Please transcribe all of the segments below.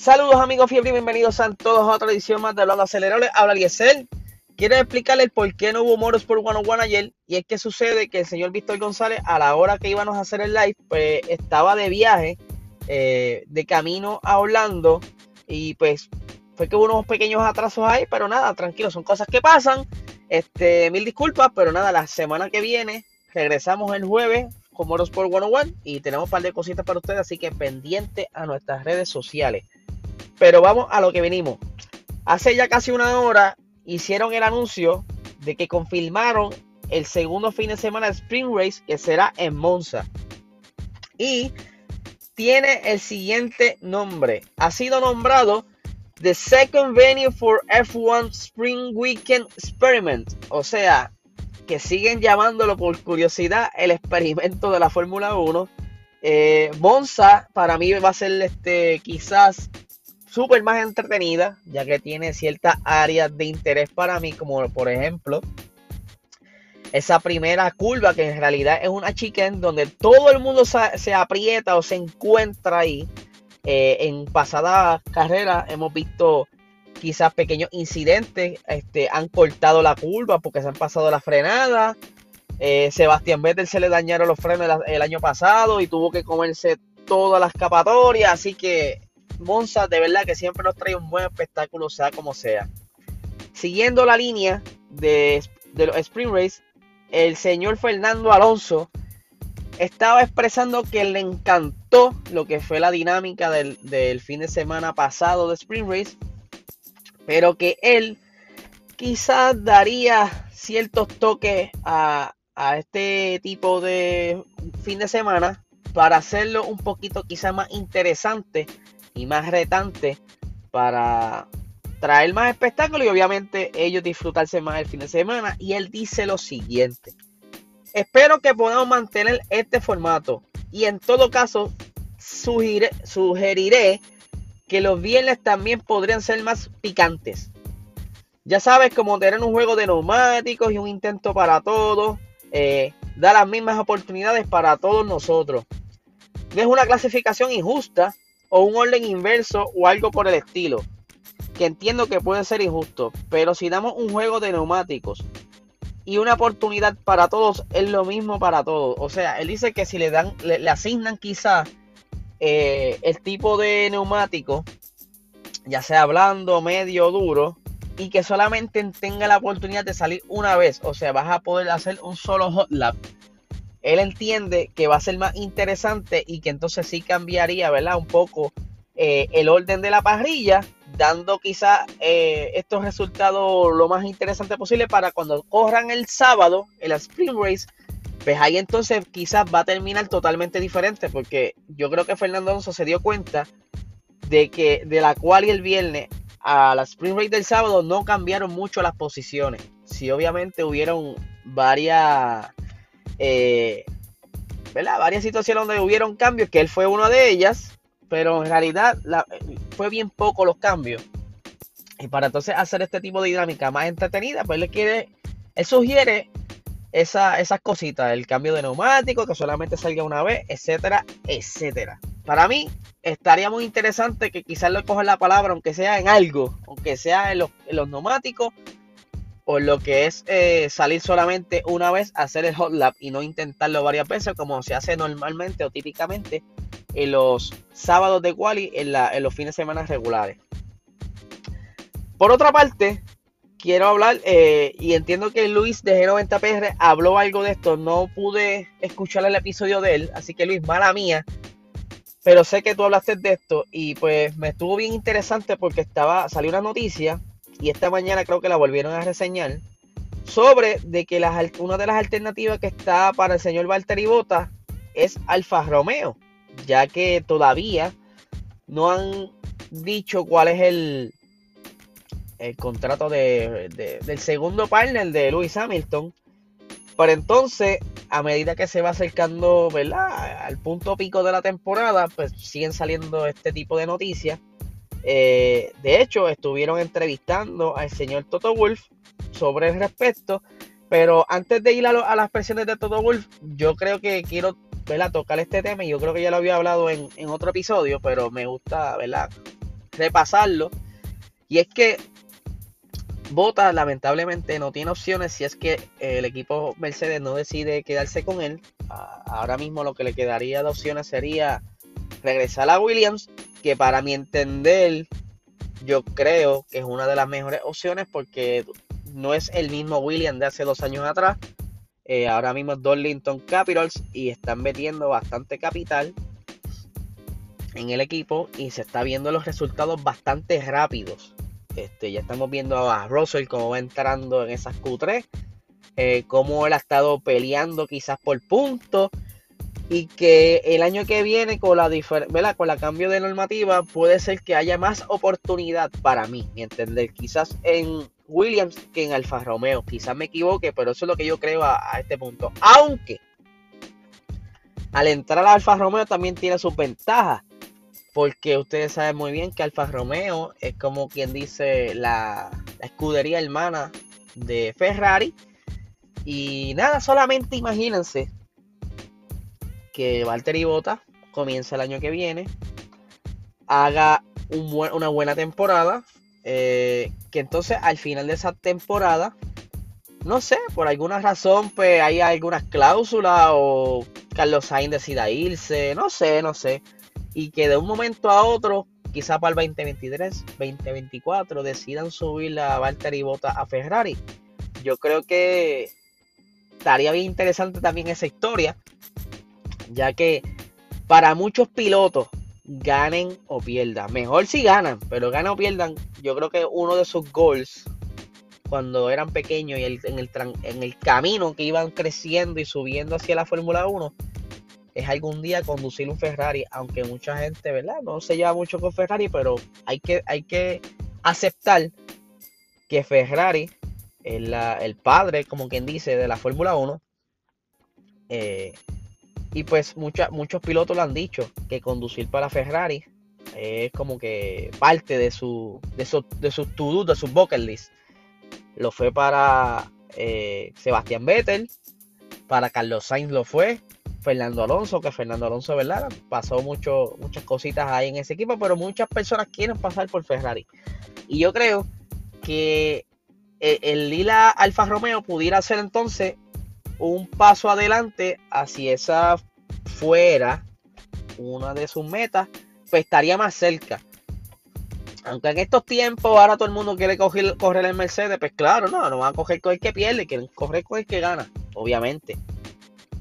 Saludos amigos fiebre bienvenidos a todos a otra edición más de Hablando Acelerable. Habla Liesel. Quiero explicarles por qué no hubo Motorsport 101 ayer. Y es que sucede que el señor Víctor González, a la hora que íbamos a hacer el live, pues estaba de viaje, eh, de camino a Orlando. Y pues fue que hubo unos pequeños atrasos ahí, pero nada, tranquilo, son cosas que pasan. Este, mil disculpas, pero nada, la semana que viene regresamos el jueves con Motorsport 101 y tenemos un par de cositas para ustedes, así que pendiente a nuestras redes sociales. Pero vamos a lo que venimos. Hace ya casi una hora hicieron el anuncio de que confirmaron el segundo fin de semana de Spring Race que será en Monza. Y tiene el siguiente nombre. Ha sido nombrado The Second Venue for F1 Spring Weekend Experiment. O sea, que siguen llamándolo por curiosidad el experimento de la Fórmula 1. Eh, Monza para mí va a ser este quizás súper más entretenida, ya que tiene ciertas áreas de interés para mí, como por ejemplo esa primera curva que en realidad es una chicken donde todo el mundo se, aprieta o se encuentra ahí. Eh, en pasadas carreras hemos visto quizás pequeños incidentes, este, han cortado la curva porque se han pasado la frenada. Eh, Sebastián Vettel se le dañaron los frenos el año pasado y tuvo que comerse toda la escapatoria, así que Monza de verdad que siempre nos trae un buen espectáculo, sea como sea. Siguiendo la línea de, los Spring Race, el señor Fernando Alonso estaba expresando que le encantó lo que fue la dinámica del, fin de semana pasado de Spring Race, pero que él quizás daría ciertos toques a, a este tipo de fin de semana para hacerlo un poquito quizás más interesante y más retante para traer más espectáculo y obviamente ellos disfrutarse más el fin de semana. Y él dice lo siguiente. Espero que podamos mantener este formato y en todo caso sugeriré, que los viernes también podrían ser más picantes. Ya sabes, como tener un juego de neumáticos y un intento para todos, eh, da las mismas oportunidades para todos nosotros. No es una clasificación injusta, o un orden inverso o algo por el estilo. Que entiendo que puede ser injusto, pero si damos un juego de neumáticos y una oportunidad para todos, es lo mismo para todos. O sea, él dice que si le dan, le, asignan quizás eh, el tipo de neumático, ya sea blando, medio, duro, y que solamente tenga la oportunidad de salir una vez. O sea, vas a poder hacer un solo hot lap él entiende que va a ser más interesante y que entonces sí cambiaría, ¿verdad? Un poco eh, el orden de la parrilla, dando quizás eh, estos resultados lo más interesante posible para cuando corran el sábado, el Spring Race, pues ahí entonces quizás va a terminar totalmente diferente, porque yo creo que Fernando Alonso se dio cuenta de que de la cual y el viernes a la Spring Race del sábado no cambiaron mucho las posiciones. Sí, obviamente hubieron varias eh, Varias situaciones donde hubieron cambios, que él fue una de ellas, pero en realidad fue bien poco los cambios. Y para entonces hacer este tipo de dinámica más entretenida, pues él quiere, él sugiere esa, esas cositas, el cambio de neumático, que solamente salga una vez, etcétera, etcétera. Para mí estaría muy interesante que quizás le cojan la palabra, aunque sea en algo, aunque sea en en los neumáticos, por lo que es eh, salir solamente una vez, hacer el hot lap y no intentarlo varias veces como se hace normalmente o típicamente en los sábados de quali en, en los fines de semana regulares. Por otra parte, quiero hablar eh, y entiendo que Luis de G90PR habló algo de esto. No pude escuchar el episodio de él, así que Luis, mala mía. Pero sé que tú hablaste de esto y pues me estuvo bien interesante porque estaba salió una noticia y esta mañana creo que la volvieron a reseñar, sobre de que una de las alternativas que está para el señor Valtteri Bota es Alfa Romeo, ya que todavía no han dicho cuál es el, el contrato de, del segundo partner de Lewis Hamilton. Pero entonces, a medida que se va acercando ¿verdad? al punto pico de la temporada, pues siguen saliendo este tipo de noticias. Eh, de hecho, estuvieron entrevistando al señor Toto Wolf sobre el respecto. Pero antes de ir a, las presiones de Toto Wolf, yo creo que quiero tocar este tema. Y yo creo que ya lo había hablado en, otro episodio, pero me gusta repasarlo. Y es que Bota lamentablemente no tiene opciones si es que el equipo Mercedes no decide quedarse con él. Ahora mismo lo que le quedaría de opciones sería regresar a Williams, que para mi entender yo creo que es una de las mejores opciones porque no es el mismo Williams de hace dos años atrás. Eh, ahora mismo es Darlington Capitals y están metiendo bastante capital en el equipo y se está viendo los resultados bastante rápidos. Este, ya estamos viendo a Russell como va entrando en esas Q3, eh, cómo él ha estado peleando quizás por puntos y que el año que viene con la con la cambio de normativa puede ser que haya más oportunidad para mí, mi entender, quizás en Williams que en Alfa Romeo, quizás me equivoque, pero eso es lo que yo creo a, este punto, aunque al entrar a Alfa Romeo también tiene sus ventajas porque ustedes saben muy bien que Alfa Romeo es como quien dice la, escudería hermana de Ferrari. Y nada, solamente imagínense que Valtteri Bota comienza el año que viene, haga una buena temporada, eh, que entonces al final de esa temporada, no sé, por alguna razón, pues hay algunas cláusulas o Carlos Sainz decida irse, no sé, no sé y que de un momento a otro, quizá para el 2023, 2024, decidan subir la Valtteri Bota a Ferrari. Yo creo que estaría bien interesante también esa historia, ya que para muchos pilotos, ganen o pierdan, mejor si ganan, pero ganen o pierdan, yo creo que uno de sus goals cuando eran pequeños y en, el, en el camino que iban creciendo y subiendo hacia la Fórmula 1 es algún día conducir un Ferrari, aunque mucha gente, ¿verdad? No se lleva mucho con Ferrari, pero hay que, hay que aceptar que Ferrari es el padre, como quien dice, de la Fórmula 1. Eh, y pues muchos pilotos lo han dicho, que conducir para Ferrari es como que parte de su de su, de sus to de su bucket list. Lo fue para eh, Sebastián Vettel, para Carlos Sainz lo fue, Fernando Alonso, que Fernando Alonso, ¿verdad? Pasó mucho, muchas cositas ahí en ese equipo, pero muchas personas quieren pasar por Ferrari. Y yo creo que eh, el Lila Alfa Romeo pudiera ser entonces un paso adelante hacia esa fuera una de sus metas, pues estaría más cerca. Aunque en estos tiempos ahora todo el mundo quiere coger, correr el Mercedes, pues claro, no, no van a coger con el que pierde, quieren correr con el que gana, obviamente.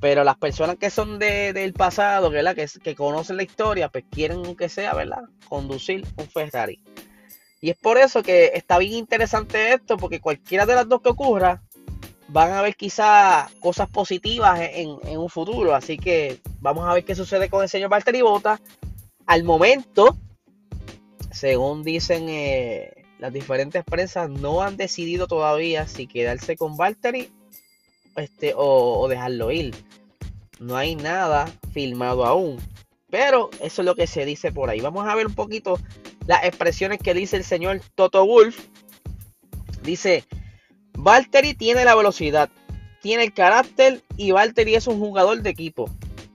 Pero las personas que son del pasado, ¿verdad? Que, que conocen la historia, pues quieren que sea, ¿verdad? Conducir un Ferrari. Y es por eso que está bien interesante esto, porque cualquiera de las dos que ocurra, van a haber quizás cosas positivas en, un futuro. Así que vamos a ver qué sucede con el señor Valtteri Bota. Al momento, según dicen eh, las diferentes prensas, no han decidido todavía si quedarse con Valtteri este, o, dejarlo ir. No hay nada filmado aún. Pero eso es lo que se dice por ahí. Vamos a ver un poquito las expresiones que dice el señor Toto Wolf. Dice, Valtteri tiene la velocidad, tiene el carácter y Valtteri es un jugador de equipo,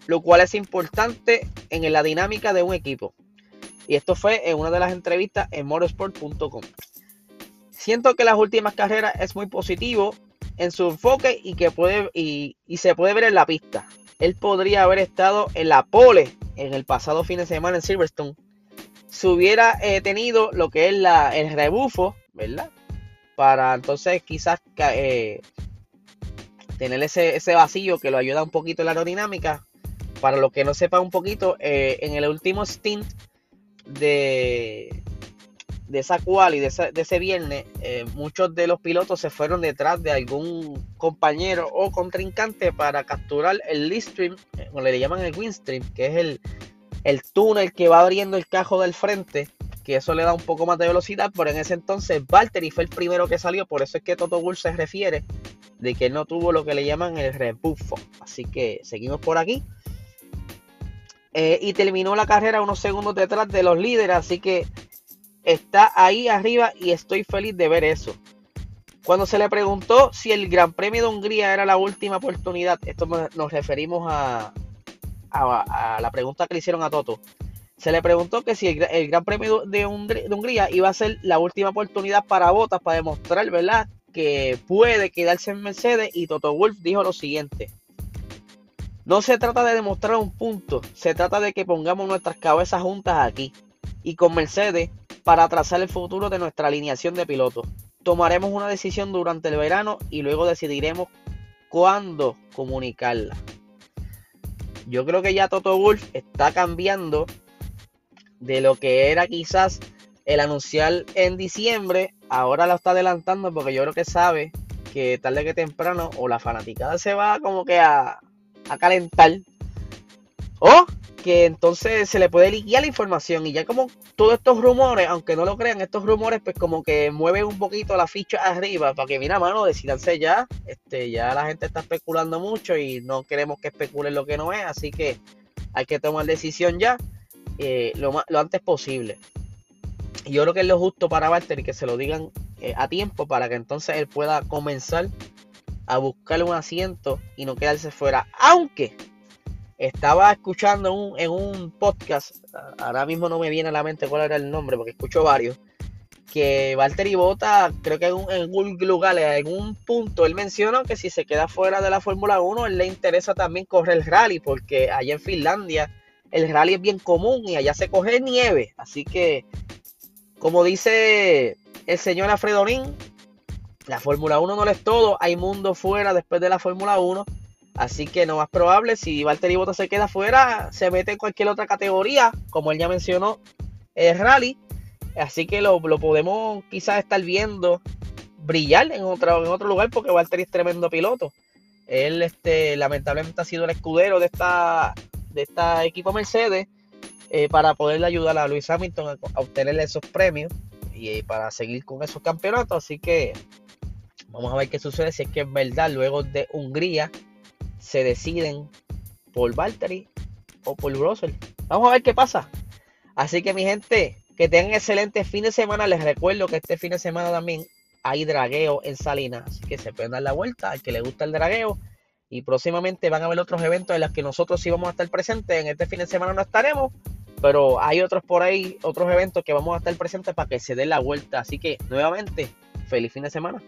lo cual es importante en la dinámica de un equipo. Y esto fue en una de las entrevistas en motorsport.com. Siento que las últimas carreras es muy positivo en su enfoque y que puede y, se puede ver en la pista. Él podría haber estado en la pole en el pasado fin de semana en Silverstone. Si hubiera eh, tenido lo que es el rebufo, ¿verdad? Para entonces quizás eh, tener ese, ese, vacío que lo ayuda un poquito en la aerodinámica. Para los que no sepan un poquito, eh, en el último stint de, de esa cual y de ese, viernes, eh, muchos de los pilotos se fueron detrás de algún compañero o contrincante para capturar el lead stream, eh, o le llaman el windstream, que es el, el túnel que va abriendo el cajo del frente, que eso le da un poco más de velocidad, pero en ese entonces Valtteri fue el primero que salió, por eso es que Toto Wolff se refiere de que no tuvo lo que le llaman el rebufo. Así que seguimos por aquí. Eh, y terminó la carrera unos segundos detrás de los líderes, así que está ahí arriba y estoy feliz de ver eso. Cuando se le preguntó si el Gran Premio de Hungría era la última oportunidad, esto nos referimos a, a, la pregunta que le hicieron a Toto. Se le preguntó que si el, Gran Premio de, Hungría iba a ser la última oportunidad para Bottas para demostrar, ¿verdad?, que puede quedarse en Mercedes y Toto Wolf dijo lo siguiente. No se trata de demostrar un punto, se trata de que pongamos nuestras cabezas juntas aquí y con Mercedes para trazar el futuro de nuestra alineación de pilotos. Tomaremos una decisión durante el verano y luego decidiremos cuándo comunicarla. Yo creo que ya Toto Wolf está cambiando de lo que era quizás el anunciar en diciembre, ahora lo está adelantando porque yo creo que sabe que tarde que temprano o la fanaticada se va como que a, a calentar o que entonces se le puede liquear la información y ya como todos estos rumores, aunque no lo crean, estos rumores pues como que mueven un poquito la ficha arriba para que mira mano, decidanse ya, este ya la gente está especulando mucho y no queremos que especulen lo que no es, así que hay que tomar decisión ya. Eh, lo, lo, antes posible. Yo creo que es lo justo para Walter y que se lo digan eh, a tiempo para que entonces él pueda comenzar a buscarle un asiento y no quedarse fuera. Aunque estaba escuchando en un podcast, ahora mismo no me viene a la mente cuál era el nombre porque escucho varios, que Valtteri Bota, creo que en un, un lugar, en un punto, él mencionó que si se queda fuera de la Fórmula 1, él le interesa también correr el rally, porque allá en Finlandia el rally es bien común y allá se coge nieve. Así que, como dice el señor Alfredorín, la Fórmula 1 no es todo, hay mundo fuera después de la Fórmula 1. Así que lo más probable, si Valtteri Bottas se queda fuera, se mete en cualquier otra categoría, como él ya mencionó, el rally. Así que lo, podemos quizás estar viendo brillar en otro, en otro lugar porque Valtteri es tremendo piloto. Él este, lamentablemente ha sido el escudero de esta, de esta equipo Mercedes eh, para poderle ayudar a Luis Hamilton a, obtener esos premios y eh, para seguir con esos campeonatos. Así que vamos a ver qué sucede si es que es verdad luego de Hungría se deciden por Valtteri o por Russell. Vamos a ver qué pasa. Así que mi gente, que tengan excelente fin de semana. Les recuerdo que este fin de semana también hay dragueo en Salinas. Así que se pueden dar la vuelta al que le gusta el dragueo. Y próximamente van a haber otros eventos en los que nosotros sí vamos a estar presentes. En este fin de semana no estaremos, pero hay otros por ahí, otros eventos que vamos a estar presentes para que se den la vuelta. Así que nuevamente, feliz fin de semana.